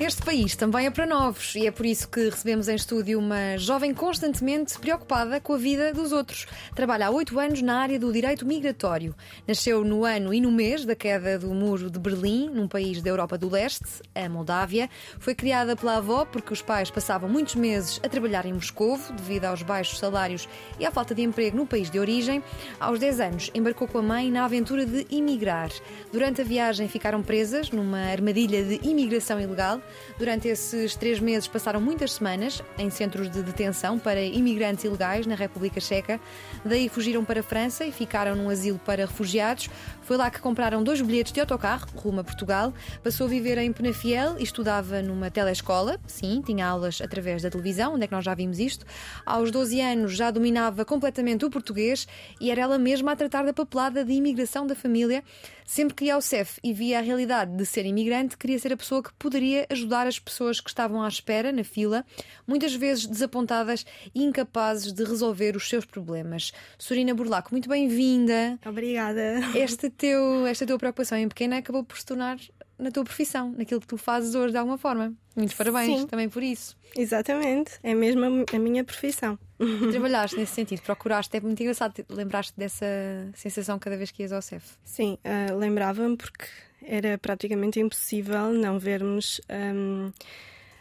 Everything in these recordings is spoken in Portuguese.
Este país também é para novos e é por isso que recebemos em estúdio uma jovem constantemente preocupada com a vida dos outros. Trabalha há oito anos na área do direito migratório. Nasceu no ano e no mês da queda do muro de Berlim, num país da Europa do Leste, a Moldávia. Foi criada pela avó porque os pais passavam muitos meses a trabalhar em Moscou devido aos baixos salários e à falta de emprego no país de origem. Aos 10 anos, embarcou com a mãe na aventura de imigrar. Durante a viagem ficaram presas numa armadilha de imigração ilegal. Durante esses três meses passaram muitas semanas em centros de detenção para imigrantes ilegais na República Checa. Daí fugiram para a França e ficaram num asilo para refugiados. Foi lá que compraram dois bilhetes de autocarro rumo a Portugal. Passou a viver em Penafiel e estudava numa telescola. Sim, tinha aulas através da televisão, onde é que nós já vimos isto. Aos 12 anos já dominava completamente o português e era ela mesma a tratar da papelada de imigração da família. Sempre que ia ao CEF e via a realidade de ser imigrante, queria ser a pessoa que poderia ajudar as pessoas que estavam à espera, na fila, muitas vezes desapontadas e incapazes de resolver os seus problemas. Sorina Burlaco, muito bem-vinda. Obrigada. Este teu, esta tua preocupação em pequena acabou por se tornar na tua profissão, naquilo que tu fazes hoje de alguma forma. Muitos parabéns Sim. também por isso. Exatamente, é mesmo a, minha profissão. Trabalhaste nesse sentido, procuraste, é muito engraçado, lembraste dessa sensação cada vez que ias ao CEF. Sim, ah, lembrava-me porque era praticamente impossível não vermos ahm,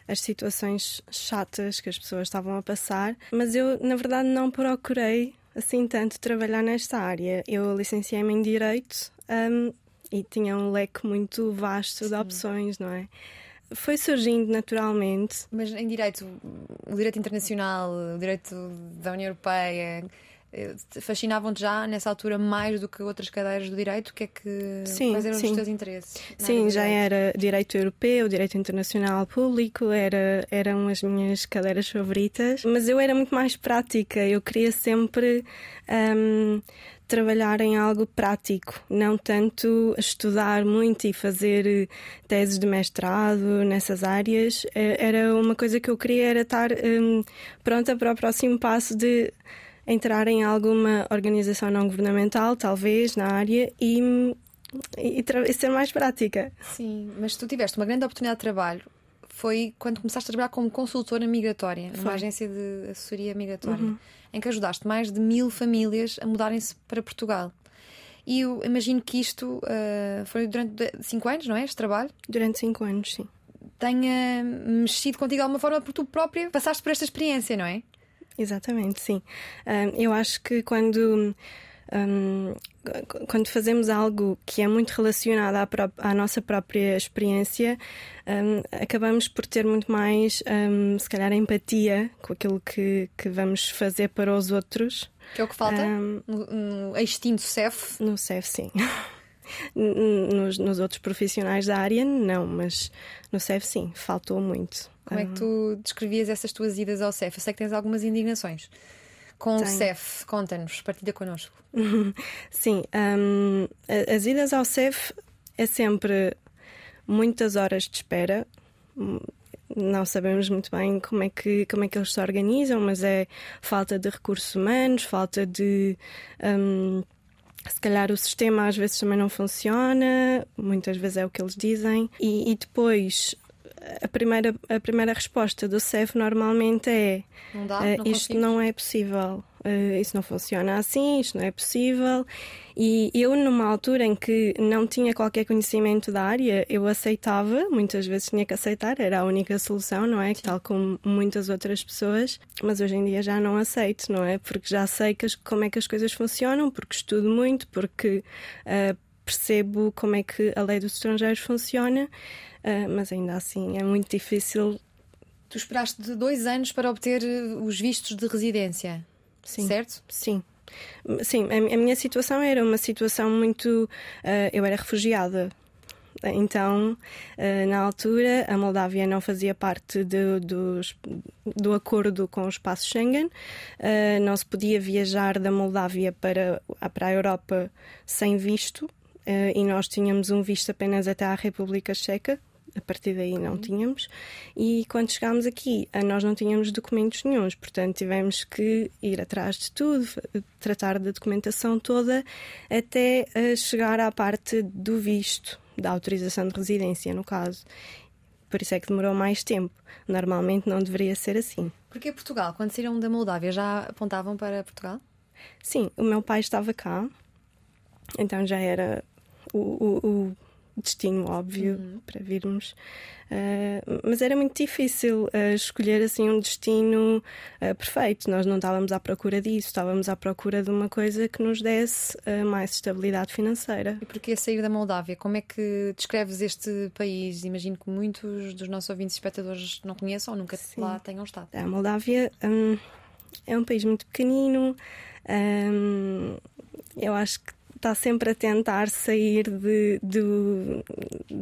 as situações chatas que as pessoas estavam a passar, mas eu, na verdade, não procurei assim tanto trabalhar nesta área. Eu licenciei-me em Direito ahm, e tinha um leque muito vasto de opções, não é? Foi surgindo naturalmente. Mas em direito, o direito internacional, o direito da União Europeia, fascinavam-te já nessa altura mais do que outras cadeiras do direito? O que é que, Sim, quais eram sim. os teus interesses? Sim, já era direito europeu, direito internacional público, era, eram as minhas cadeiras favoritas, mas eu era muito mais prática, eu queria sempre hum, trabalhar em algo prático, não tanto estudar muito e fazer eh, teses de mestrado nessas áreas. Eh, Era uma coisa que eu queria era estar hum, pronta para o próximo passo de entrar em alguma organização não governamental, talvez, na área, e, e, e ser mais prática. Sim, mas tu tiveste uma grande oportunidade de trabalho. Foi quando começaste a trabalhar como consultora migratória, numa Foi. agência de assessoria migratória, em que ajudaste mais de mil famílias a mudarem-se para Portugal. E eu imagino que isto ah, foi durante cinco anos, não é? Este trabalho Durante cinco anos, sim. tenha mexido contigo de alguma forma, porque tu própria passaste por esta experiência, não é? Exatamente, sim. Eu acho que quando, qu- quando fazemos algo que é muito relacionado à, pró- à nossa própria experiência, ahm, acabamos por ter muito mais, ahm, se calhar, empatia com aquilo que, que vamos fazer para os outros. Que é o que falta no, no extinto CEF. no CEF, sim. Nos, nos outros profissionais da área, não, mas no CEF, sim, faltou muito. Como é que tu descrevias essas tuas idas ao CEF? Eu sei que tens algumas indignações. Com o Tenho. CEF, conta-nos, partilha connosco. Sim, a- as idas ao CEF é sempre muitas horas de espera. Não sabemos muito bem como é que como é que eles se organizam, mas é falta de recursos humanos, falta de hum, se calhar o sistema às vezes também não funciona, muitas vezes é o que eles dizem, e, e depois a primeira, a primeira resposta do CEF normalmente é Não dá? eh, não isto conseguimos? não é possível, eh, isso não funciona assim, isto não é possível. E eu, numa altura em que não tinha qualquer conhecimento da área, eu aceitava, muitas vezes tinha que aceitar, era a única solução, não é? Tal como muitas outras pessoas, mas hoje em dia já não aceito, não é? Porque já sei que como é que as coisas funcionam, porque estudo muito, porque eh, percebo como é que a lei dos estrangeiros funciona, eh, mas ainda assim é muito difícil. Tu esperaste de dois anos para obter eh, os vistos de residência, Sim. certo? Sim. Sim, a, a minha situação era uma situação muito. eh, eu era refugiada Então, na altura, a Moldávia não fazia parte de, dos, do acordo com o espaço Schengen, não se podia viajar da Moldávia para, para a Europa sem visto, e nós tínhamos um visto apenas até à República Checa, a partir daí não tínhamos. E quando chegámos aqui, nós não tínhamos documentos nenhums, portanto tivemos que ir atrás de tudo, tratar da documentação toda, até eh, chegar à parte do visto, da autorização de residência, no caso. Por isso é que demorou mais tempo. Normalmente não deveria ser assim. Porque Portugal, quando saíram da Moldávia, já apontavam para Portugal? Sim, o meu pai estava cá, então já era o, o, o destino óbvio uhum. para virmos. Uh, mas era muito difícil uh, escolher assim um destino uh, perfeito. Nós não estávamos à procura disso, estávamos à procura de uma coisa que nos desse mais estabilidade financeira. E porquê sair da Moldávia? Como é que descreves este país? Imagino que muitos dos nossos ouvintes e espectadores não conheçam ou nunca Sim. lá tenham estado. A Moldávia um, é um país muito pequenino. Um, eu acho que está sempre a tentar sair de, de,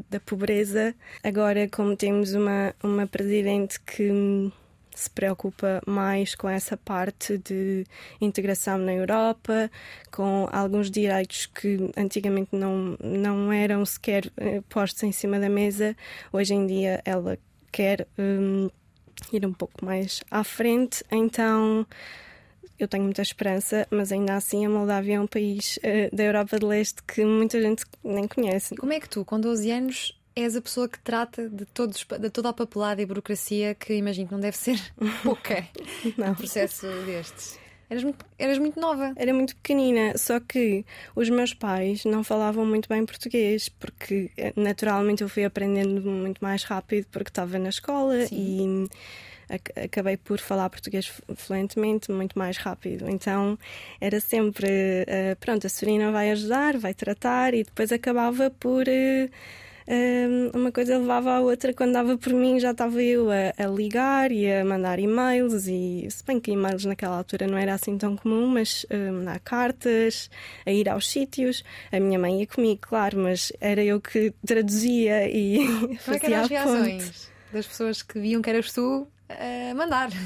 da pobreza. Agora, como temos uma, uma presidente que se preocupa mais com essa parte de integração na Europa, com alguns direitos que antigamente não, não eram sequer eh, postos em cima da mesa. Hoje em dia ela quer um, ir um pouco mais à frente, então eu tenho muita esperança, mas ainda assim a Moldávia é um país uh, da Europa de Leste que muita gente nem conhece. Como é que tu, com 12 anos, és a pessoa que trata de, todos, de toda a papelada e burocracia que imagino que não deve ser pouca no processo destes? Eras muito, eras muito nova. Era muito pequenina, só que os meus pais não falavam muito bem português, porque eh, naturalmente eu fui aprendendo muito mais rápido porque estava na escola Sim. e acabei por falar português fluentemente, muito mais rápido. Então era sempre, uh, pronto, a Serena vai ajudar, vai tratar e depois acabava por. Uh, uma coisa levava à outra, quando dava por mim já estava eu a, a, ligar e a mandar e-mails e se bem que e-mails naquela altura não era assim tão comum, mas uh, mandar cartas, a ir aos sítios, a minha mãe ia comigo, claro, mas era eu que traduzia e Como fazia é que eram as reações das pessoas que viam que eras tu a mandar.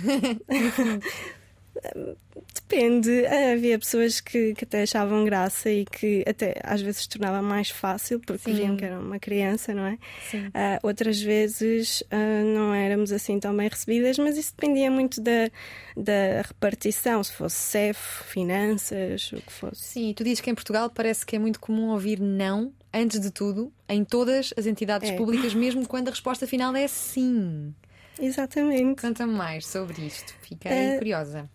Depende. Havia pessoas que, que, até achavam graça e que até às vezes tornava mais fácil porque Sim. viam que era uma criança, não é? Uh, outras vezes uh, não éramos assim tão bem recebidas, mas isso dependia muito da, da repartição, se fosse CEF, finanças, o que fosse. Sim, tu dizes que em Portugal parece que é muito comum ouvir não antes de tudo em todas as entidades é. públicas, mesmo quando a resposta final é sim. Exatamente. Conta-me mais sobre isto, fiquei uh, curiosa.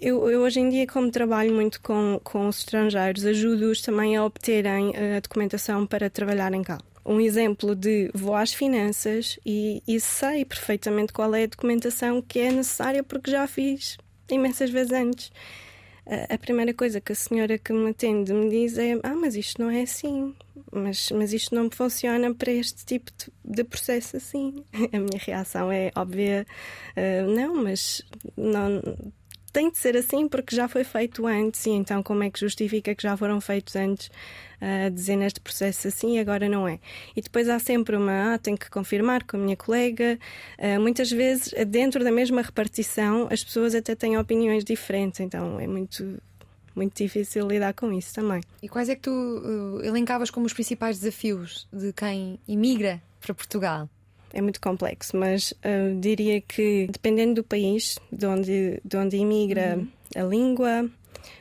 Eu, eu, hoje em dia, como trabalho muito com, com os estrangeiros, ajudo-os também a obterem a documentação para trabalharem cá. Um exemplo de vou às finanças e, e sei perfeitamente qual é a documentação que é necessária porque já fiz imensas vezes antes a primeira coisa que a senhora que me atende me diz é: Ah, mas isto não é assim, mas, mas isto não funciona para este tipo de, processo assim. A minha reação é óbvia: uh, Não, mas não, tem de ser assim porque já foi feito antes, e então como é que justifica que já foram feitos antes uh, dezenas de processos assim e agora não é? E depois há sempre uma, ah, tenho que confirmar com a minha colega. Uh, muitas vezes, dentro da mesma repartição, as pessoas até têm opiniões diferentes, então é muito muito difícil lidar com isso também. E quais é que tu uh, elencavas como os principais desafios de quem imigra para Portugal? É muito complexo, mas uh, diria que dependendo do país de onde, de onde imigra uhum. a língua,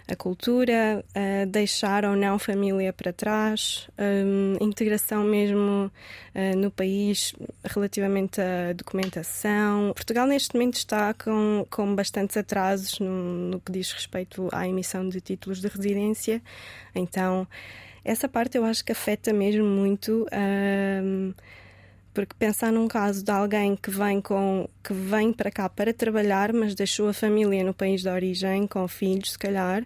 a cultura, uh, deixar ou não família para trás, um, integração mesmo uh, no país relativamente à documentação. Portugal neste momento está com, com bastantes atrasos no, no que diz respeito à emissão de títulos de residência, então essa parte eu acho que afeta mesmo muito. Uh, porque pensar num caso de alguém que vem com que vem para cá para trabalhar, mas deixou a família no país de origem com filhos, se calhar, uh,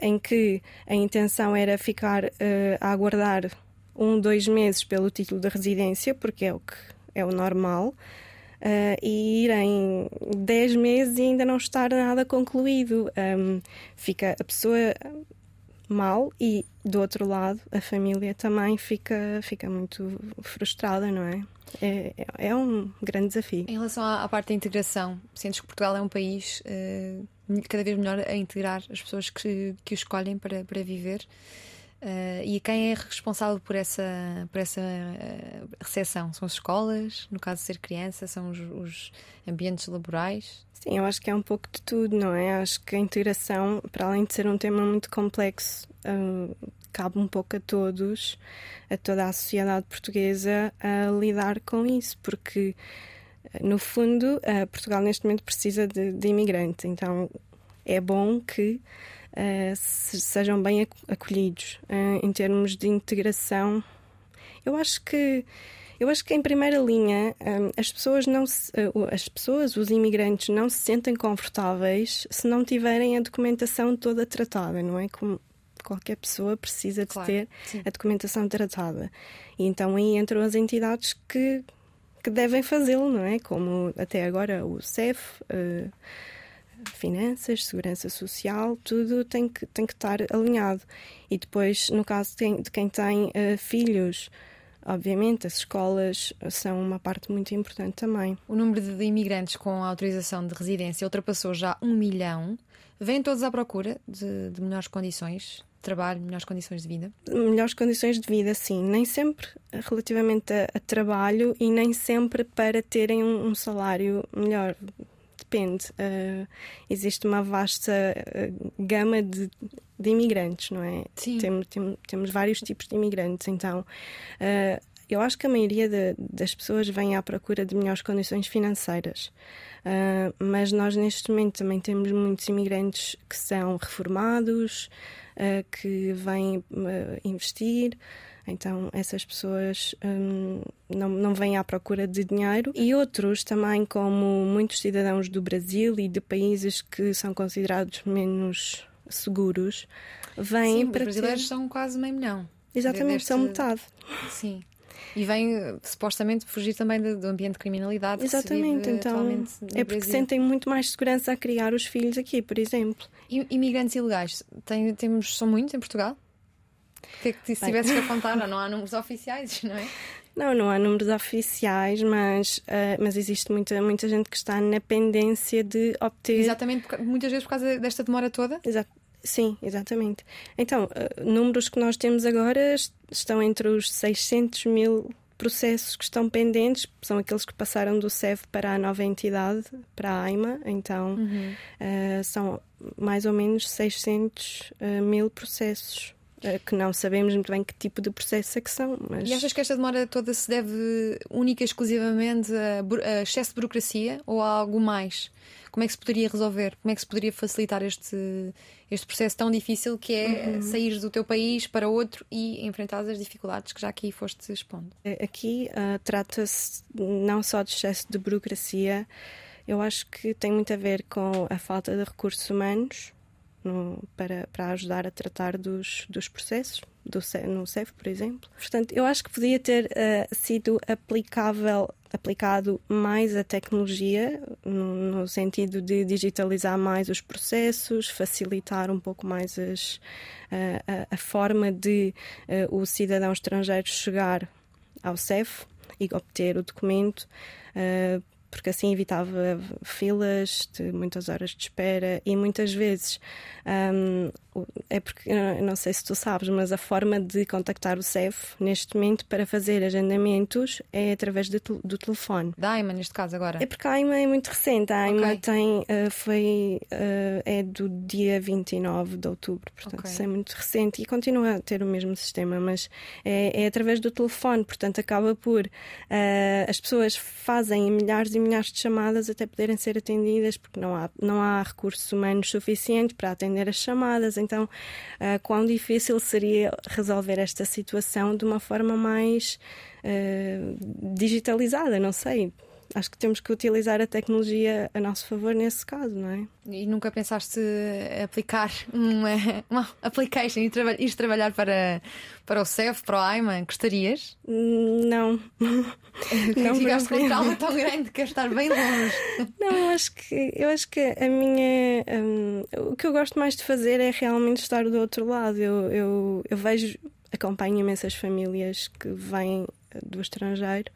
em que a intenção era ficar uh, a aguardar um, dois meses pelo título de residência, porque é o que é o normal. Uh, e ir em 10 meses e ainda não estar nada concluído. Um, fica a pessoa mal e do outro lado a família também fica, fica muito frustrada, não é? É, é, é um grande desafio. Em relação à, parte da integração, sentes que Portugal é um país uh, cada vez melhor a integrar as pessoas que, que o escolhem para, para viver? Uh, e quem é responsável por essa, por essa uh, recepção? São as escolas, no caso de ser criança, são os, os, ambientes laborais? Sim, eu acho que é um pouco de tudo, não é? Acho que a integração, para além de ser um tema muito complexo, uh, cabe um pouco a todos, a toda a sociedade portuguesa, a lidar com isso, porque no fundo Portugal neste momento precisa de, de imigrante, então é bom que uh, sejam bem acolhidos uh, em termos de integração. Eu acho que eu acho que em primeira linha um, as pessoas não se, uh, as pessoas, os imigrantes não se sentem confortáveis se não tiverem a documentação toda tratada, não é? Como qualquer pessoa precisa de claro, ter sim. a documentação tratada. E então aí entram as entidades que que devem fazê-lo, não é? Como até agora o CEF, uh, finanças, segurança social, tudo tem que, tem que estar alinhado. E depois, no caso de quem tem uh, filhos, obviamente as escolas são uma parte muito importante também. O número de imigrantes com autorização de residência ultrapassou já um milhão. Vêm todos à procura de, de melhores condições de trabalho, melhores condições de vida? Melhores condições de vida, sim. Nem sempre relativamente a, a trabalho e nem sempre para terem um, um salário melhor depende. Uh, existe uma vasta uh, gama de, de, imigrantes, não é? Sim. Tem, tem, temos vários tipos de imigrantes, então. Uh, eu acho que a maioria de, das pessoas vem à procura de melhores condições financeiras. Uh, mas nós, neste momento, também temos muitos imigrantes que são reformados, uh, que vêm uh, investir. Então, essas pessoas um, não, não vêm à procura de dinheiro. E outros também, como muitos cidadãos do Brasil e de países que são considerados menos seguros, vêm Sim, para. Os brasileiros ter... são quase meio milhão. Exatamente, são metade. Sim. E vem supostamente fugir também do ambiente de criminalidade. Exatamente, então é porque Brasil. sentem muito mais segurança a criar os filhos aqui, por exemplo. E imigrantes ilegais, tem, temos, são muitos em Portugal? O que é que se tivesse que apontar? Não, não há números oficiais, não é? Não, não há números oficiais, mas, uh, mas existe muita, muita gente que está na pendência de obter. Exatamente, muitas vezes por causa desta demora toda? Exato. Sim, exatamente. Então, uh, números que nós temos agora estão entre os 600 mil processos que estão pendentes, são aqueles que passaram do CEF para a nova entidade, para a AIMA, então uhum. uh, são mais ou menos 600 mil processos eh, que não sabemos muito bem que tipo de processo é que são. Mas... E achas que esta demora toda se deve única e exclusivamente a, excesso de burocracia ou a algo mais? Como é que se poderia resolver? Como é que se poderia facilitar este, este processo tão difícil que é uhum. sair do teu país para outro e enfrentar as dificuldades que já aqui foste expondo? Eh, aqui uh, trata-se não só de excesso de burocracia, eu acho que tem muito a ver com a falta de recursos humanos no, para, para ajudar a tratar dos, dos processos, do, no CEF, por exemplo. Portanto, eu acho que podia ter uh, sido aplicável, aplicado mais a tecnologia, no, no, sentido de digitalizar mais os processos, facilitar um pouco mais as, uh, a, a, forma de uh, o cidadão estrangeiro chegar ao CEF e obter o documento porque assim evitava filas de muitas horas de espera e muitas vezes um, é porque não sei se tu sabes, mas a forma de contactar o CEF neste momento para fazer agendamentos é através do, do telefone. Da AIMA, neste caso, agora? É porque a AIMA é muito recente. A AIMA okay. tem, uh, foi, uh, é do dia 29 de outubro, portanto, okay. isso é muito recente e continua a ter o mesmo sistema, mas é, é através do telefone, portanto, acaba por uh, as pessoas fazem milhares e milhares de chamadas até poderem ser atendidas, porque não há, não há recursos humanos suficientes para atender as chamadas então, uh, quão difícil seria resolver esta situação de uma forma mais uh, digitalizada, não sei. Acho que temos que utilizar a tecnologia a nosso favor nesse caso, não é? E nunca pensaste aplicar uma, uma application e traba ir trabalhar para, para o CEF, para o AIMA? Gostarias? Não. não ficaste com um trauma tão grande que queres estar bem longe. Não, eu acho que, eu acho que a minha. Um, o que eu gosto mais de fazer é realmente estar do outro lado. Eu, eu, eu vejo, acompanho imensas famílias que vêm do estrangeiro.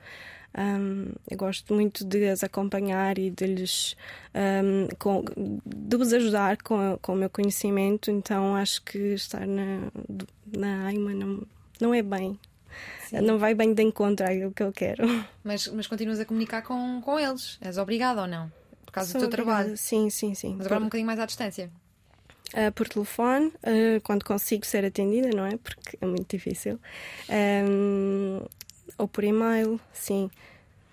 Um, eu gosto muito de as acompanhar e de lhes um, com, de os ajudar com, com o meu conhecimento, então acho que estar na, na AIMA não, não é bem. Sim. Não vai bem de encontro àquilo que eu quero. Mas, mas continuas a comunicar com, com eles? És obrigada ou não? Por causa Sou do teu obrigada. trabalho? Sim, sim, sim. Mas agora por... um bocadinho mais à distância? Uh, por telefone, uh, quando consigo ser atendida, não é? Porque é muito difícil. Um, ou por e-mail, sim.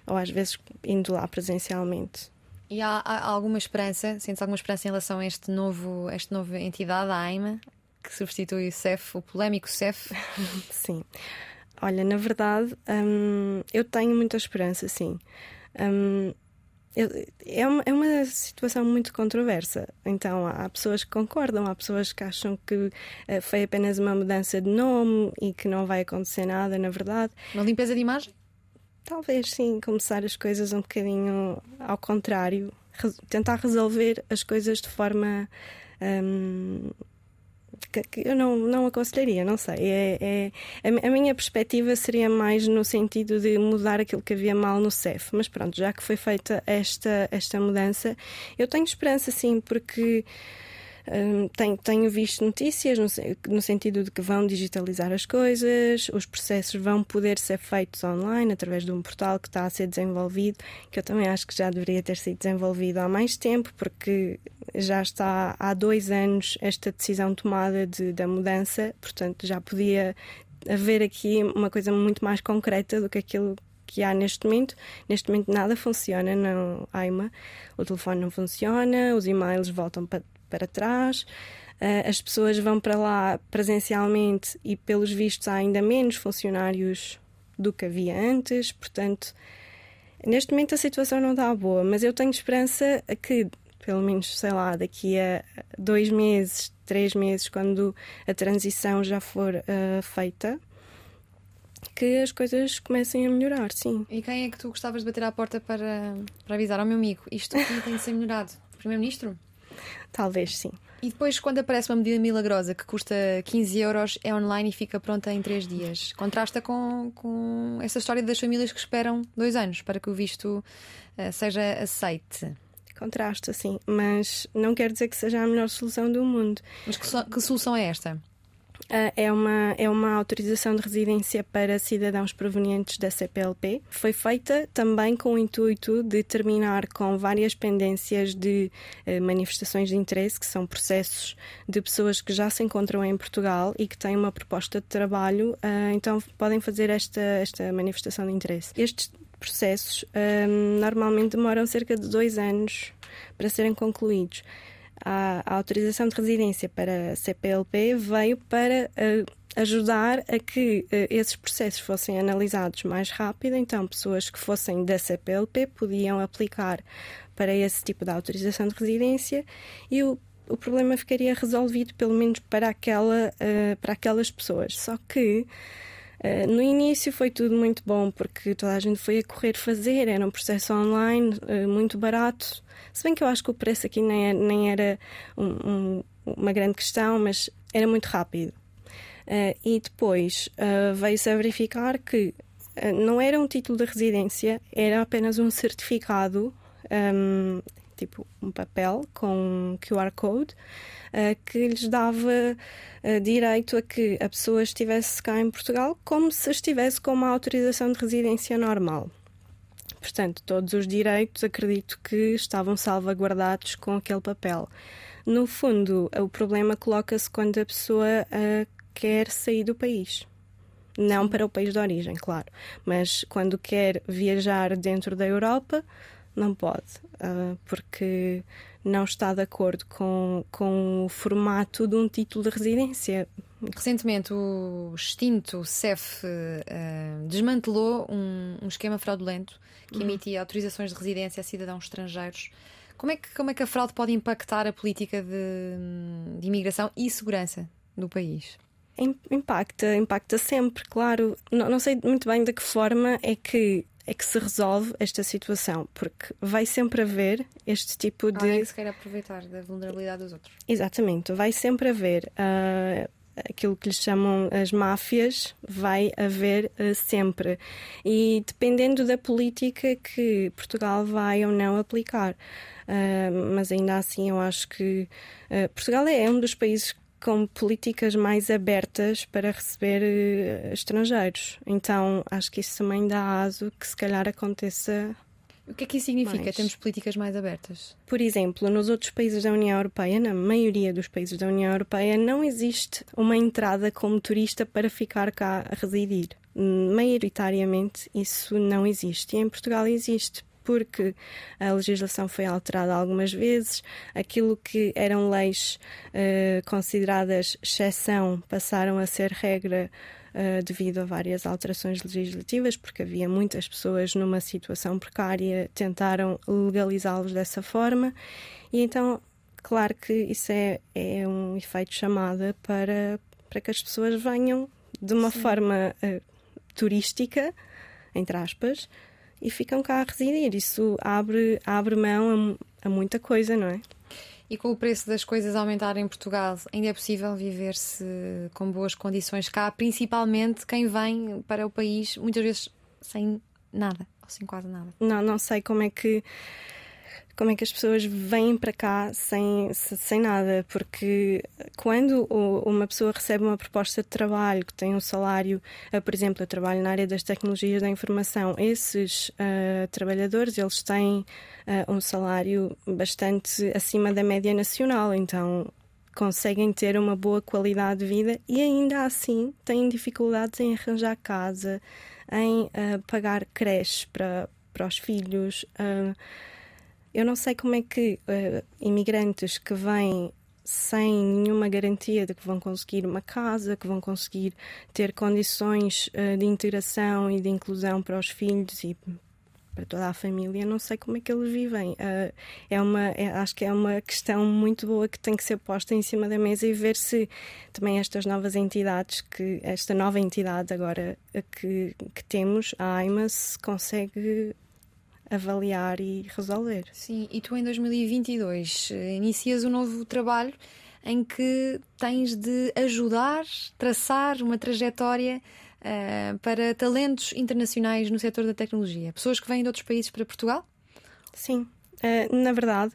Ou às vezes indo lá presencialmente. E há, há alguma esperança, sentes alguma esperança em relação a este novo, esta nova entidade, a AIMA, que substitui o CEF, o polémico CEF? sim. Olha, na verdade, hum, eu tenho muita esperança, sim. Hum, é uma, é uma situação muito controversa. Então, há pessoas que concordam, há pessoas que acham que uh, foi apenas uma mudança de nome e que não vai acontecer nada, na verdade. Uma limpeza de imagem? Talvez sim, começar as coisas um bocadinho ao contrário, tentar resolver as coisas de forma. Um, que eu não, não aconselharia, não sei. É, é, a, a, minha perspectiva seria mais no sentido de mudar aquilo que havia mal no CEF. Mas pronto, já que foi feita esta, esta mudança, eu tenho esperança sim, porque tenho, tenho, visto notícias no, no, sentido de que vão digitalizar as coisas, os processos vão poder ser feitos online através de um portal que está a ser desenvolvido, que eu também acho que já deveria ter sido desenvolvido há mais tempo, porque já está há dois anos esta decisão tomada de, da mudança, portanto já podia haver aqui uma coisa muito mais concreta do que aquilo que há neste momento. Neste momento nada funciona no AIMA. O telefone não funciona, os e-mails voltam para para trás. Uh, as pessoas vão para lá presencialmente e, pelos vistos, há ainda menos funcionários do que havia antes. Portanto, neste momento a situação não está boa, mas eu tenho esperança que, pelo menos, sei lá, daqui a dois meses, três meses, quando a transição já for uh, feita, que as coisas comecem a melhorar, sim. E quem é que tu gostavas de bater à porta para, para avisar ao meu amigo? Isto tem de ser melhorado. Primeiro-Ministro? Talvez sim. E depois, quando aparece uma medida milagrosa que custa 15 euros, é online e fica pronta em 3 dias. Contrasta com, com essa história das famílias que esperam dois anos para que o visto uh, seja aceite. Contrasta, sim, mas não quer dizer que seja a melhor solução do mundo. Mas que, so que solução é esta? Ah, é uma, é uma autorização de residência para cidadãos provenientes da CPLP. Foi feita também com o intuito de terminar com várias pendências de eh, manifestações de interesse, que são processos de pessoas que já se encontram em Portugal e que têm uma proposta de trabalho, ah, então podem fazer esta, esta manifestação de interesse. Estes processos ah, normalmente demoram cerca de dois anos para serem concluídos a, a autorização de residência para a CPLP veio para uh, ajudar a que uh, esses processos fossem analisados mais rápido, então pessoas que fossem da CPLP podiam aplicar para esse tipo de autorização de residência e o o problema ficaria resolvido, pelo menos para, aquela, uh, para aquelas pessoas. Só que uh, no início foi tudo muito bom, porque toda a gente foi a correr fazer, era um processo online, uh, muito barato, se bem que eu acho que o preço aqui nem, é, nem era um, um, uma grande questão, mas era muito rápido. Uh, e depois veio-se a verificar que não era um título de residência, era apenas um certificado, um, tipo um papel com um QR Code, que lhes dava direito a que a pessoa estivesse cá em Portugal como se estivesse com uma autorização de residência normal. Portanto, todos os direitos acredito que estavam salvaguardados com aquele papel. No fundo, o problema coloca-se quando a pessoa uh, quer sair do país. Não para o país de origem, claro, mas quando quer viajar dentro da Europa, não pode, uh, porque não está de acordo com, com o formato de um título de residência. Recentemente, o extinto CEF uh, desmantelou um, um, esquema fraudulento que uhum. emitia autorizações de residência a cidadãos estrangeiros. Como é que, como é que a fraude pode impactar a política de, de imigração e segurança do país? Impacta, impacta sempre, claro. Não, não sei muito bem de que forma é que é que se resolve esta situação, porque vai sempre haver este tipo de. Alguém se quer aproveitar da vulnerabilidade dos outros. Exatamente, vai sempre haver. Uh, aquilo que lhes chamam as máfias, vai haver uh, sempre. E dependendo da política que Portugal vai ou não aplicar. Uh, mas ainda assim, eu acho que Portugal é um dos países com políticas mais abertas para receber uh, estrangeiros. Então acho que isso também dá aso que se calhar aconteça. O que é que isso significa? Mais. Temos políticas mais abertas? Por exemplo, nos outros países da União Europeia, na maioria dos países da União Europeia, não existe uma entrada como turista para ficar cá a residir. Maioritariamente isso não existe. E em Portugal existe porque a legislação foi alterada algumas vezes, aquilo que eram leis uh, consideradas exceção passaram a ser regra. Uh, devido a várias alterações legislativas, porque havia muitas pessoas numa situação precária, tentaram legalizá-los dessa forma, e então, claro que isso é, é um efeito chamada para, para que as pessoas venham de uma Sim. forma uh, turística, entre aspas, e ficam cá a residir. Isso abre, abre mão a, a muita coisa, não é? E com o preço das coisas aumentar em Portugal, ainda é possível viver-se com boas condições cá, principalmente quem vem para o país muitas vezes sem nada, ou sem quase nada. Não, não sei como é que como é que as pessoas vêm para cá sem, sem nada, porque quando uma pessoa recebe uma proposta de trabalho que tem um salário, eh, por exemplo, eu trabalho na área das tecnologias da informação, esses uh, trabalhadores eles têm uh, um salário bastante acima da média nacional, então conseguem ter uma boa qualidade de vida e ainda assim têm dificuldades em arranjar casa, em uh, pagar creche para, para os filhos. Uh, eu não sei como é que uh, imigrantes que vêm sem nenhuma garantia de que vão conseguir uma casa, que vão conseguir ter condições uh, de integração e de inclusão para os filhos e para toda a família, não sei como é que eles vivem. Uh, é uma, é, acho que é uma questão muito boa que tem que ser posta em cima da mesa e ver se também estas novas entidades, que esta nova entidade agora que, que temos, a AIMA, se consegue avaliar e resolver. Sim, e tu em 2022 eh, inicias um novo trabalho em que tens de ajudar, traçar uma trajetória uh, para talentos internacionais no setor da tecnologia. Pessoas que vêm de outros países para Portugal? Sim, uh, na verdade,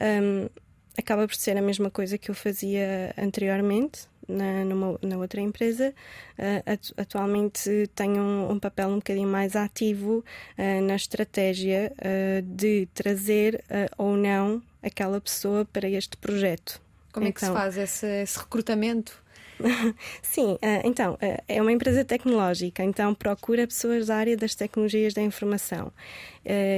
um, ehm, acaba por ser a mesma coisa que eu fazia anteriormente na, numa, na outra empresa, uh, atualmente tenho um, um, papel um bocadinho mais ativo uh, na estratégia uh, de trazer ou não aquela pessoa para este projeto. Como então, é que se então faz esse, esse recrutamento? Sim, então, é uma empresa tecnológica, então procura pessoas da área das tecnologias da informação.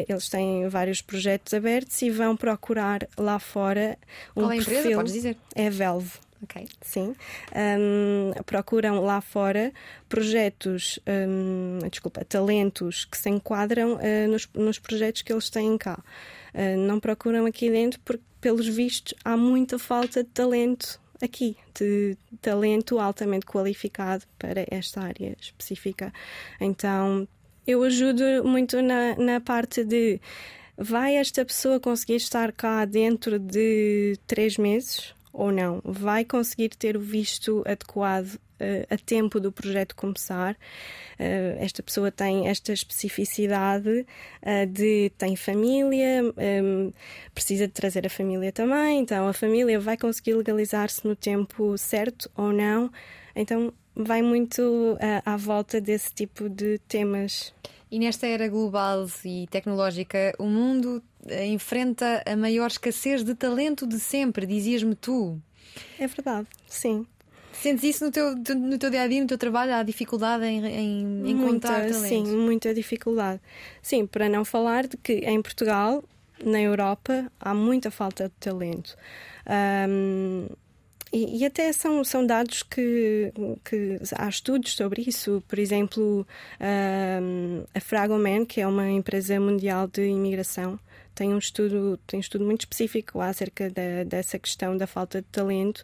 Eles têm vários projetos abertos e vão procurar lá fora um Qual é a empresa? Perfil... Podes dizer? É a Velve. Ok. Sim. Um, procuram lá fora projetos, um, desculpa, talentos que se enquadram uh, nos, nos, projetos que eles têm cá. Uh, não procuram aqui dentro porque, pelos vistos, há muita falta de talento aqui, de talento altamente qualificado para esta área específica. Então, eu ajudo muito na, na parte de vai esta pessoa conseguir estar cá dentro de três meses? Ou não, vai conseguir ter o visto adequado uh, a tempo do projeto começar. Uh, esta pessoa tem esta especificidade uh, de tem família, um, precisa de trazer a família também, então a família vai conseguir legalizar-se no tempo certo ou não. Então vai muito à volta desse tipo de temas. E nesta era global e tecnológica, o mundo enfrenta a maior escassez de talento de sempre, dizias-me tu. É verdade, sim. Sentes isso no teu, no teu dia a dia, no teu trabalho? Há dificuldade em, em encontrar muita, talento? Sim, muita dificuldade. Sim, para não falar de que em Portugal na Europa há muita falta de talento. Um, e, e, até são, são dados que, que há estudos sobre isso. Por exemplo, um, a Fragoman, que é uma empresa mundial de imigração, tem um estudo, tem um estudo muito específico acerca da, dessa questão da falta de talento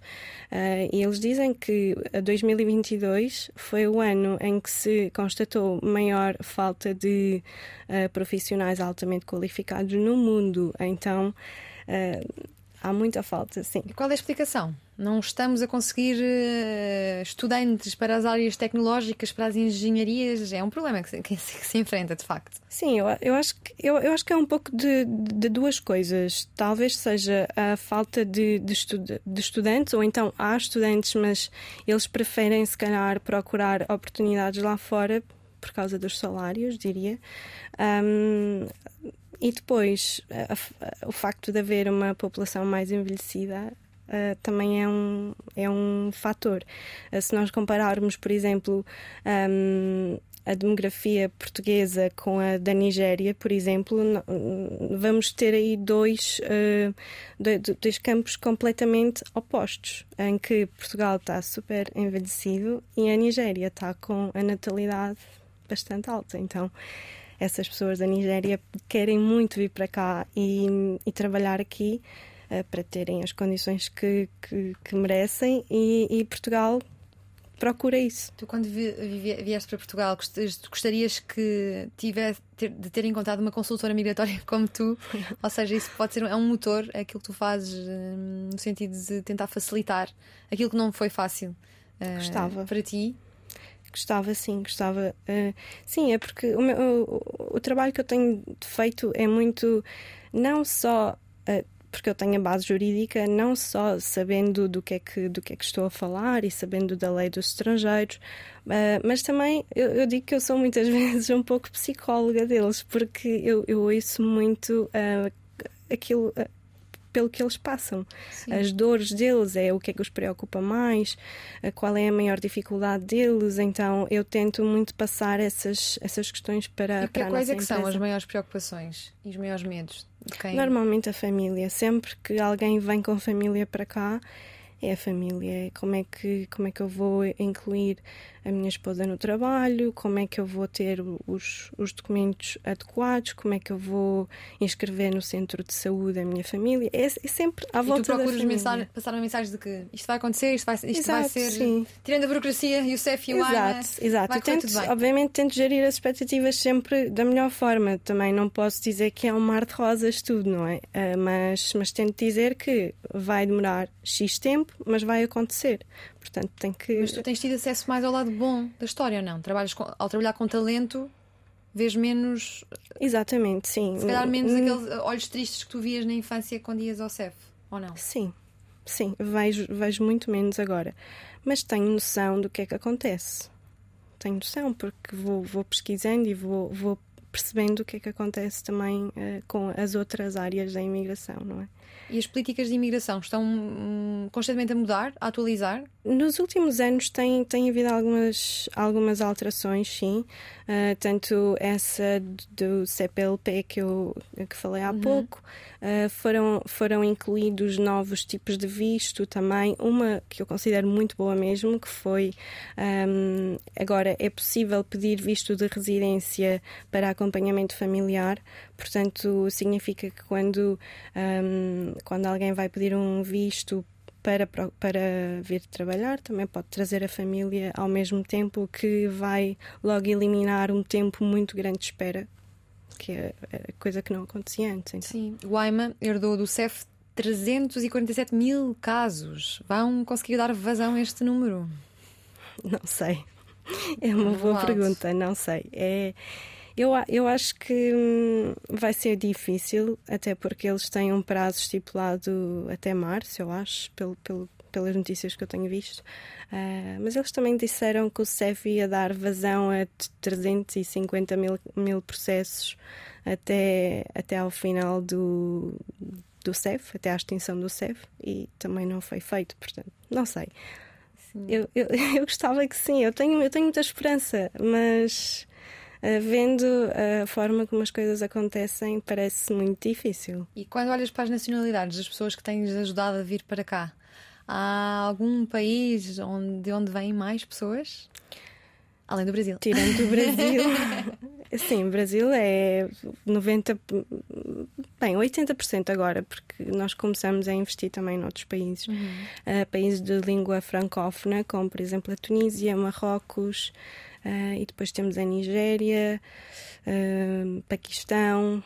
uh, e eles dizem que 2022 foi o ano em que se constatou maior falta de uh, profissionais altamente qualificados no mundo. Então, uh, há muita falta, sim. E qual é a explicação? Não estamos a conseguir uh, estudantes para as áreas tecnológicas, para as engenharias. É um problema que se, que se enfrenta, de facto. Sim, eu, eu, acho, que, eu, eu acho que é um pouco de, de duas coisas. Talvez seja a falta de, de, de estudantes, ou então há estudantes, mas eles preferem, se calhar, procurar oportunidades lá fora por causa dos salários, diria. Um, e depois, a, a, o facto de haver uma população mais envelhecida Uh, também é um, é um fator. Uh, se nós compararmos, por exemplo, um, a demografia portuguesa com a da Nigéria, por exemplo, vamos ter aí dois, uh, dois campos completamente opostos, em que Portugal está super envelhecido e a Nigéria está com a natalidade bastante alta. Então, essas pessoas da Nigéria querem muito vir para cá e, e trabalhar aqui uh, para terem as condições que, que, que merecem e, e, Portugal procura isso. Tu, quando vi, vi, vieste para Portugal, gostarias que tivesse ter, de ter encontrado uma consultora migratória como tu? Ou seja, isso pode ser é um motor, é aquilo que tu fazes uh, no sentido de tentar facilitar aquilo que não foi fácil uh, Gostava. para ti Gostava, sim, gostava. Uh, sim, é porque o, meu, o, o, trabalho que eu tenho feito é muito, não só. Uh, porque eu tenho a base jurídica, não só sabendo do que é que, do que, é que estou a falar e sabendo da lei dos estrangeiros, uh, mas também eu, eu, digo que eu sou muitas vezes um pouco psicóloga deles, porque eu, eu ouço muito aquilo, pelo que eles passam. Sim. As dores deles é o que é que os preocupa mais, qual é a maior dificuldade deles. Então eu tento muito passar essas, essas questões para, e para a Quais é que são as maiores preocupações e os maiores medos? De quem? Normalmente a família. Sempre que alguém vem com família para cá, é a família. É como é que, como é que eu vou incluir a minha esposa no trabalho, como é que eu vou ter os, os documentos adequados, como é que eu vou inscrever no centro de saúde a minha família. É, é sempre à volta e tu procuras mensagem, passar uma mensagem de que isto vai acontecer, isto vai, isto exato, vai ser. Sim. Tirando a burocracia e o CEF e o Exato, exato. Vai tento, obviamente tento gerir as expectativas sempre da melhor forma. Também não posso dizer que é um mar de rosas tudo, não é? Uh, mas, mas tento dizer que vai demorar X tempo, mas vai acontecer. Portanto, tem que. Mas tu tens tido acesso mais ao lado bom da história ou não? Trabalhas com, ao trabalhar com talento, vês menos. Exatamente, sim. Se calhar menos aqueles olhos tristes que tu vias na infância quando ias ao CEF, ou não? Sim, sim, vejo, vejo muito menos agora. Mas tenho noção do que é que acontece. Tenho noção, porque vou, vou pesquisando e vou, vou percebendo o que é que acontece também uh, com as outras áreas da imigração, não é? E as políticas de imigração estão hum, constantemente a mudar, a atualizar? Nos últimos anos tem, tem havido algumas, algumas alterações, sim. Uh, tanto essa do CPLP que eu que falei há uhum. pouco, uh, foram, foram incluídos novos tipos de visto também. Uma que eu considero muito boa mesmo, que foi um, agora é possível pedir visto de residência para acompanhamento familiar. Portanto, significa que quando, um, quando alguém vai pedir um visto para, para vir trabalhar, também pode trazer a família ao mesmo tempo, que vai logo eliminar um tempo muito grande de espera, que é, coisa que não acontecia antes. Então. Sim, o AIMA herdou do CEF 347 mil casos. Vão conseguir dar vazão a este número? Não sei. É uma boa pergunta, não sei. É eu, eu acho que hum, vai ser difícil, até porque eles têm um prazo estipulado até março, eu acho, pelo, pelo, pelas notícias que eu tenho visto. Uh, mas eles também disseram que o CEF ia dar vazão a 350 mil, mil processos até, até ao final do, do CEF, até à extinção do CEF, e também não foi feito, portanto, não sei. Eu, eu, eu gostava que sim, eu tenho, eu tenho muita esperança, mas vendo a forma como as coisas acontecem, parece muito difícil. E quando olhas para as nacionalidades das pessoas que tens ajudado a vir para cá, há algum país onde, de onde vêm mais pessoas? Além do Brasil. Tirando o Brasil. Sim, Brasil é 90, bem, 80% agora, porque nós começamos a investir também noutros países. Uhum. Uh, países de língua francófona, como por exemplo a Tunísia, Marrocos, uh, e depois temos a Nigéria, uh, Paquistão,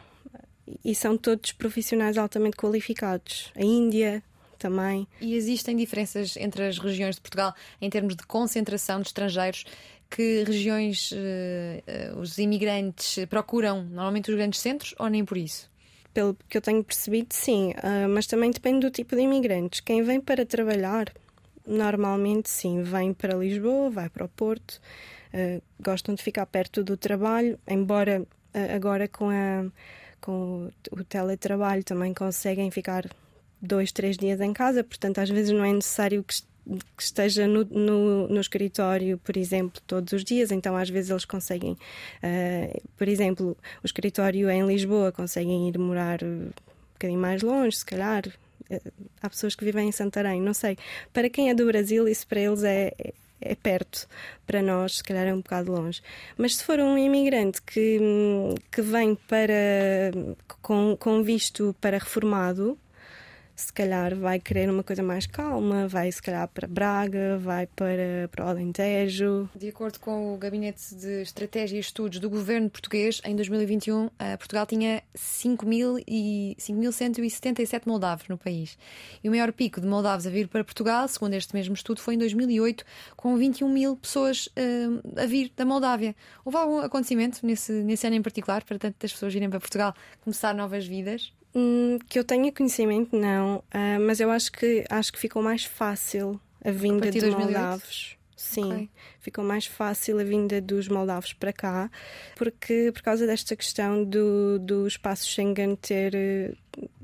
e são todos profissionais altamente qualificados. A Índia, também. E existem diferenças entre as regiões de Portugal em termos de concentração de estrangeiros que regiões uh, os imigrantes procuram normalmente os grandes centros ou nem por isso? Pelo que eu tenho percebido, sim, mas também depende do tipo de imigrantes. Quem vem para trabalhar, normalmente sim, vem para Lisboa, vai para o Porto, gostam de ficar perto do trabalho, embora agora com, a, com o teletrabalho também conseguem ficar dois, três dias em casa, portanto às vezes não é necessário que que esteja no, no, no, escritório, por exemplo, todos os dias, então às vezes eles conseguem, uh, por exemplo, o escritório em Lisboa conseguem ir morar um bocadinho mais longe, se calhar. Uh, há pessoas que vivem em Santarém, não sei. Para quem é do Brasil, isso para eles é, é perto, para nós, se calhar é um bocado longe. Mas se for um imigrante que, que vem para com, com visto para reformado, se calhar vai querer uma coisa mais calma, vai se calhar para Braga, vai para, para o Alentejo. De acordo com o Gabinete de Estratégia e Estudos do Governo Português, em 2021, Portugal tinha 5.177 moldavos no país. E o maior pico de moldavos a vir para Portugal, segundo este mesmo estudo, foi em 2008, com 21 mil pessoas uh, a vir da Moldávia. Houve algum acontecimento nesse, nesse ano em particular para tantas pessoas virem para Portugal começar novas vidas? Hum, que eu tenha conhecimento, não, uh, mas eu acho que acho que ficou mais fácil a vinda a de moldavos. Sim, okay. ficou mais fácil a vinda dos moldavos para cá, porque por causa desta questão do, do espaço Schengen ter,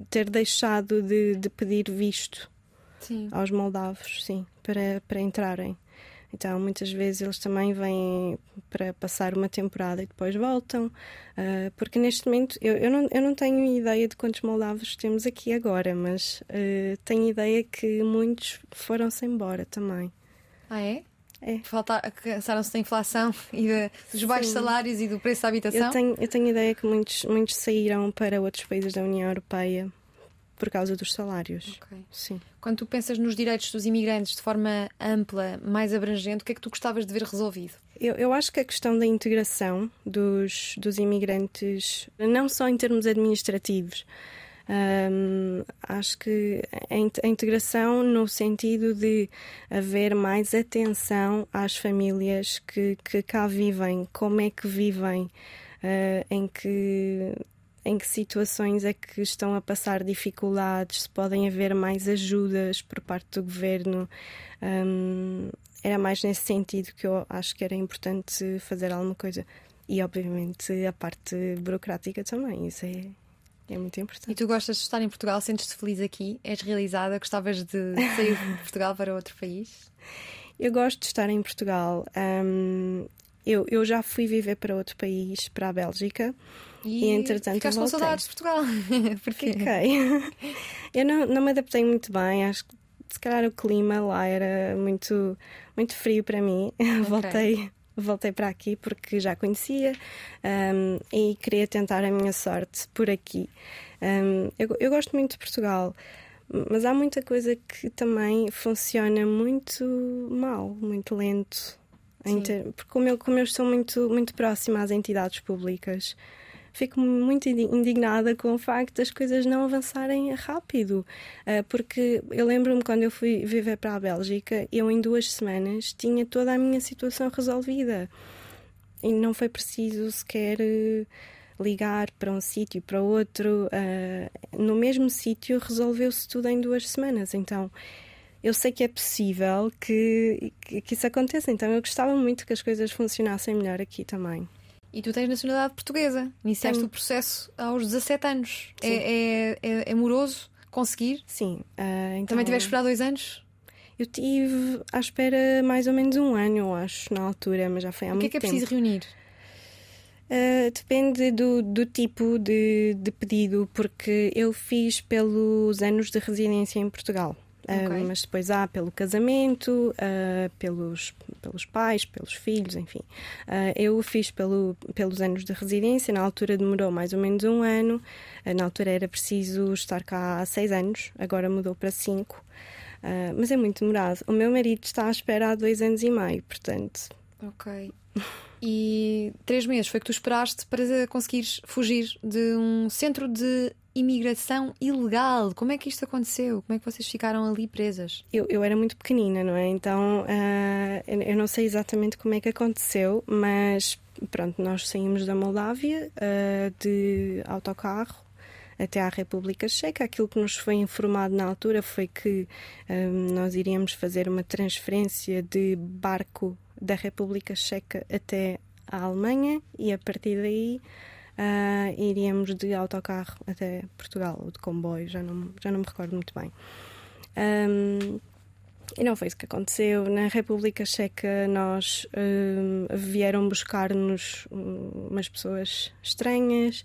ter deixado de, de pedir visto sim. aos moldavos, sim, para, para entrarem. Então, muitas vezes eles também vêm para passar uma temporada e depois voltam, uh, porque neste momento eu, eu, não, eu não tenho ideia de quantos moldavos temos aqui agora, mas uh, tenho ideia que muitos foram-se embora também. Ah, é? É. Cansaram-se da inflação e de, dos baixos Sim. salários e do preço da habitação? Eu tenho, eu tenho ideia que muitos, muitos saíram para outros países da União Europeia por causa dos salários. Okay. Sim. Quando tu pensas nos direitos dos imigrantes de forma ampla, mais abrangente, o que é que tu gostavas de ver resolvido? Eu, eu acho que a questão da integração dos, dos imigrantes, não só em termos administrativos, um, acho que a integração no sentido de haver mais atenção às famílias que, que cá vivem, como é que vivem, uh, em que em que situações é que estão a passar dificuldades, se podem haver mais ajudas por parte do governo. Um, era mais nesse sentido que eu acho que era importante fazer alguma coisa. E, obviamente, a parte burocrática também, isso é, é muito importante. E tu gostas de estar em Portugal? Sentes-te feliz aqui? És realizada? Gostavas de sair de Portugal para outro país? Eu gosto de estar em Portugal. Um, eu, eu já fui viver para outro país, para a Bélgica. E, e entretanto ficaste voltei. com saudades de Portugal. Porquê? Fiquei. Eu não, não me adaptei muito bem. Acho que se calhar o clima lá era muito, muito frio para mim. Okay. Voltei voltei para aqui porque já conhecia um, e queria tentar a minha sorte por aqui. Um, eu, eu, gosto muito de Portugal, mas há muita coisa que também funciona muito mal, muito lento. Porque como eu, como eu estou muito, muito próxima às entidades públicas, fico muito indignada com o facto das coisas não avançarem rápido. Ah, porque eu lembro-me quando eu fui viver para a Bélgica, eu em duas semanas tinha toda a minha situação resolvida. E não foi preciso sequer eh, ligar para um sítio, para outro. Ah, no mesmo sítio resolveu-se tudo em duas semanas. Então eu sei que é possível que, que, isso aconteça. Então eu gostava muito que as coisas funcionassem melhor aqui também. E tu tens nacionalidade portuguesa. Iniciaste Tenho. o processo aos 17 anos. É, é, é, é, moroso conseguir? Sim. Uh, então... Também tiveste esperar dois anos? Eu tive à espera mais ou menos um ano, eu acho, na altura, mas já foi há muito tempo. O que é que é preciso reunir? Uh, depende do, do tipo de, de, pedido, porque eu fiz pelos anos de residência em Portugal. Okay. Uh, mas depois há pelo casamento, uh, pelos, pelos pais, pelos filhos, enfim. eu fiz pelo, pelos anos de residência, na altura demorou mais ou menos um ano, na altura era preciso estar cá há seis anos, agora mudou para cinco. mas é muito demorado. O meu marido está à espera há dois anos e meio, portanto. Ok. E três meses foi que tu esperaste para conseguires fugir de um centro de imigração ilegal. Como é que isto aconteceu? Como é que vocês ficaram ali presas? Eu, eu era muito pequenina, não é? Então uh, eu não sei exatamente como é que aconteceu, mas pronto, nós saímos da Moldávia uh, de autocarro até à República Checa. Aquilo que nos foi informado na altura foi que um, ah, nós iríamos fazer uma transferência de barco da República Checa até a Alemanha e a partir daí uh, iríamos de autocarro até Portugal ou de comboio, já não, já não me recordo muito bem. Um, e não foi isso que aconteceu. Na República Checa, nós um, vieram buscar-nos umas pessoas estranhas,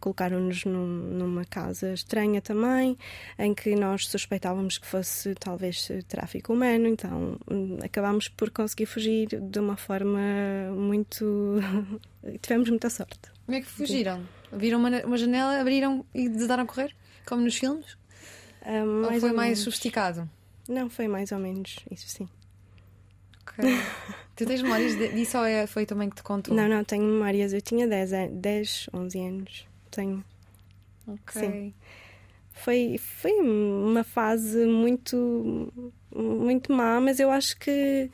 colocaram-nos num, numa casa estranha também, em que nós suspeitávamos que fosse talvez tráfico humano, então acabámos por conseguir fugir de uma forma muito. tivemos muita sorte. Como é que fugiram? Viram uma, uma janela, abriram e desaram a correr? Como nos filmes? Um, ou foi ou mais sofisticado? Não, foi mais ou menos isso sim. Ok. tu tens memórias disso ou é, foi também que te contou? Não, não, tenho memórias. Eu tinha 10, 10 11 anos tenho. Ok. Sim. Foi, foi uma fase muito, muito má, mas eu acho que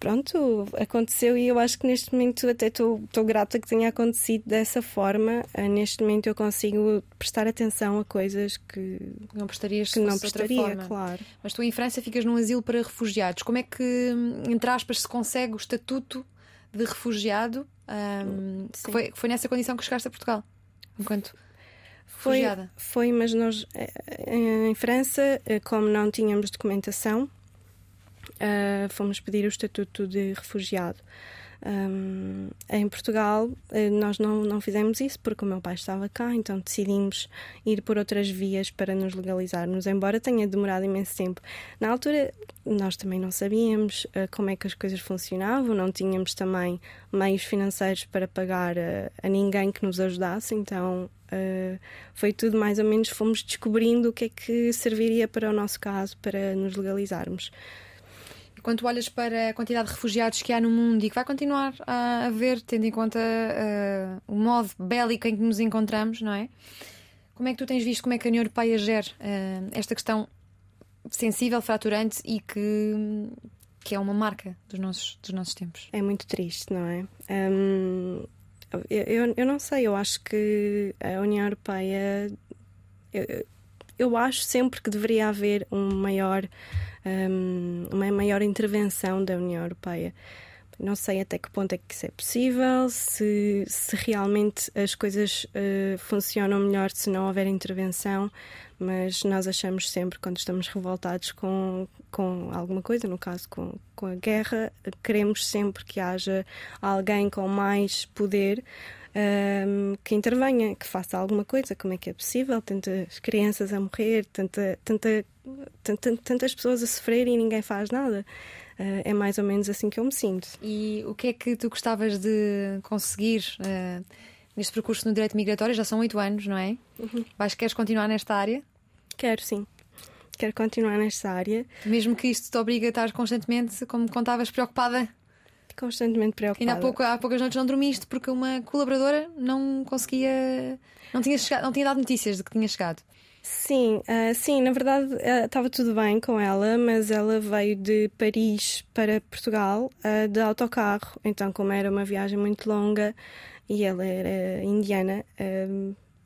pronto, aconteceu e eu acho que neste momento até estou grata que tenha acontecido dessa forma. Uh, neste momento eu consigo prestar atenção a coisas que não prestarias que não prestaria, claro. Mas tu em França ficas num asilo para refugiados. Como é que, entre aspas, se consegue o estatuto de refugiado? Um, foi, foi nessa condição que chegaste a Portugal? Enquanto foi, refugiada? Foi, mas nós eh, em França, eh, como não tínhamos documentação, uh, fomos pedir o estatuto de refugiado. Um, em Portugal, eh, nós não, não fizemos isso porque o meu pai estava cá, então decidimos ir por outras vias para nos legalizarmos, embora tenha demorado imenso tempo. Na altura, nós também não sabíamos uh, como é que as coisas funcionavam, não tínhamos também meios financeiros para pagar uh, a ninguém que nos ajudasse, então uh, foi tudo mais ou menos, fomos descobrindo o que é que serviria para o nosso caso, para nos legalizarmos quando olhas para a quantidade de refugiados que há no mundo e que vai continuar a haver, tendo em conta uh, o modo bélico em que nos encontramos, não é? Como é que tu tens visto como é que a União Europeia gera uh, esta questão sensível, fraturante e que, que é uma marca dos nossos, dos nossos tempos? É muito triste, não é? Um, eu, eu não sei, eu acho que a União Europeia. Eu, eu acho sempre que deveria haver um maior um, uma maior intervenção da União Europeia. Não sei até que ponto é que isso é possível, se, se realmente as coisas uh, funcionam melhor se não houver intervenção, mas nós achamos sempre, quando estamos revoltados com, com alguma coisa, no caso com, com a guerra, queremos sempre que haja alguém com mais poder que intervenha, que faça alguma coisa, como é que é possível? Tantas crianças a morrer, tanta, tanta, tantas pessoas a sofrer e ninguém faz nada. Uh, é mais ou menos assim que eu me sinto. E o que é que tu gostavas de conseguir uh, neste percurso no direito migratório? Já são oito anos, não é? Uhum. Vais, queres continuar nesta área? Quero, sim. Quero continuar nesta área. Mesmo que isto te obrigue a estar constantemente, como contavas, preocupada constantemente preocupada. Ainda há, pouco, há poucas noites não dormiste porque uma colaboradora não conseguia. não tinha, chegado, não tinha dado notícias de que tinha chegado. Sim, uh, sim, na verdade uh, estava tudo bem com ela, mas ela veio de Paris para Portugal uh, de autocarro. Então, como era uma viagem muito longa e ela era indiana,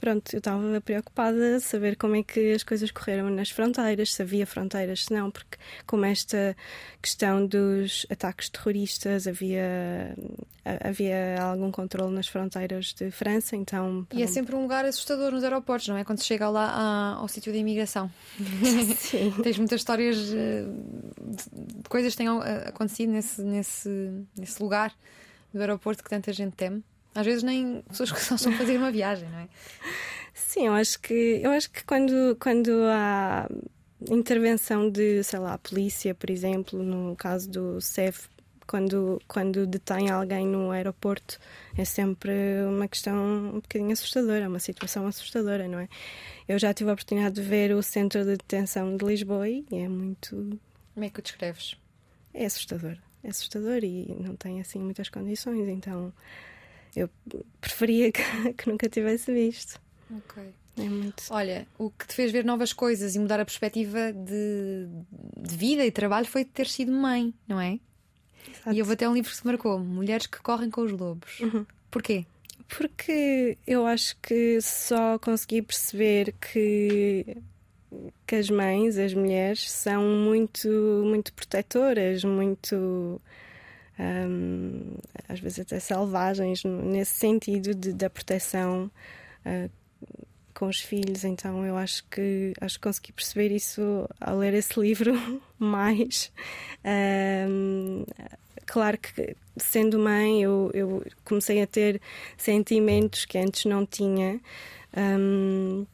pronto, eu estava preocupada a saber como é que as coisas correram nas fronteiras, se havia fronteiras, se não, porque como esta questão dos ataques terroristas havia havia algum controle nas fronteiras de França, então e é sempre um lugar assustador nos aeroportos, não é? Quando se chega lá ao, ao sítio de imigração, Sim. tens muitas histórias eh, de coisas que tenham eh, acontecido nesse nesse nesse lugar do aeroporto que tanta gente teme. Às vezes nem pessoas que só estão a fazer uma viagem, não é? Sim, eu acho que eu acho que quando, quando há intervenção de, sei lá, a polícia, por exemplo, no caso do CEF, quando, quando detém alguém no aeroporto, é sempre uma questão um bocadinho assustadora, uma situação assustadora, não é? Eu já tive a oportunidade de ver o centro de detenção de Lisboa e é muito. Como é que o descreves? É assustador. É assustador e não tem assim muitas condições, então eu preferia que, que nunca tivesse visto. Ok. É muito. Olha, o que te fez ver novas coisas e mudar a perspectiva de, de vida e trabalho foi ter sido mãe, não é? Exato. E houve até um livro que se marcou: Mulheres que correm com os lobos. Uhum. Porquê? Porque eu acho que só consegui perceber que, que as mães, as mulheres, são muito, muito protetoras, muito. Hum, às vezes até selvagens, nesse sentido de, da proteção ah, com os filhos. Então eu acho que, acho que consegui perceber isso ao ler esse livro mais. Hum, claro que sendo mãe eu, eu comecei a ter sentimentos que antes não tinha hum,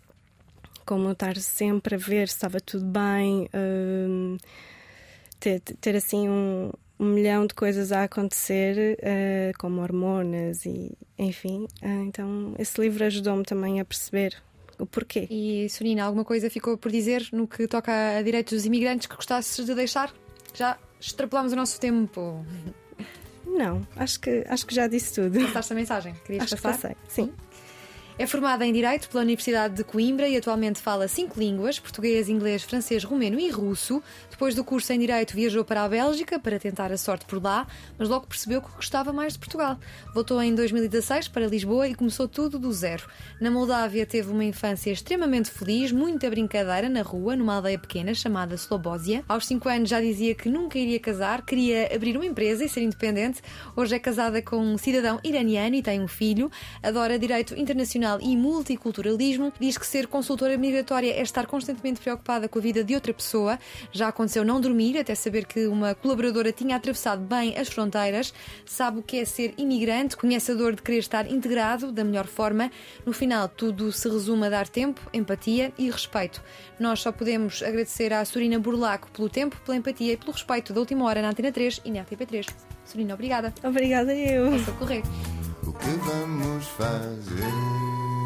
como estar sempre a ver se estava tudo bem hum, ter, ter assim um, um milhão de coisas a acontecer eh, como hormonas e enfim Ah, então esse livro ajudou-me também a perceber o porquê E Sonina, alguma coisa ficou por dizer no que toca a direitos dos imigrantes que gostasses de deixar? Já extrapolamos o nosso tempo. não acho que acho que já disse tudo Passaste a mensagem? Querias acho que passar? passei sim É formada em Direito pela Universidade de Coimbra e atualmente fala cinco línguas: português, inglês, francês, romeno e russo. Depois do curso em Direito, viajou para a Bélgica para tentar a sorte por lá, mas logo percebeu que gostava mais de Portugal. Voltou em 2016 para Lisboa e começou tudo do zero. Na Moldávia teve uma infância extremamente feliz, muita brincadeira na rua, numa aldeia pequena chamada Slobósia. Aos 5 anos já dizia que nunca iria casar, queria abrir uma empresa e ser independente. Hoje é casada com um cidadão iraniano e tem um filho. Adora direito internacional e multiculturalismo. Diz que ser consultora migratória é estar constantemente preocupada com a vida de outra pessoa. Já aconteceu não dormir até saber que uma colaboradora tinha atravessado bem as fronteiras. Sabe o que é ser imigrante, conhece a dor de querer estar integrado da melhor forma. No final, tudo se resume a dar tempo, empatia e respeito. Nós só podemos agradecer à Sorina Burlaco pelo tempo, pela empatia e pelo respeito da última hora na Antena 3 e na RTP3. Sorina, obrigada. obrigada eu Posso correr o que vamos fazer?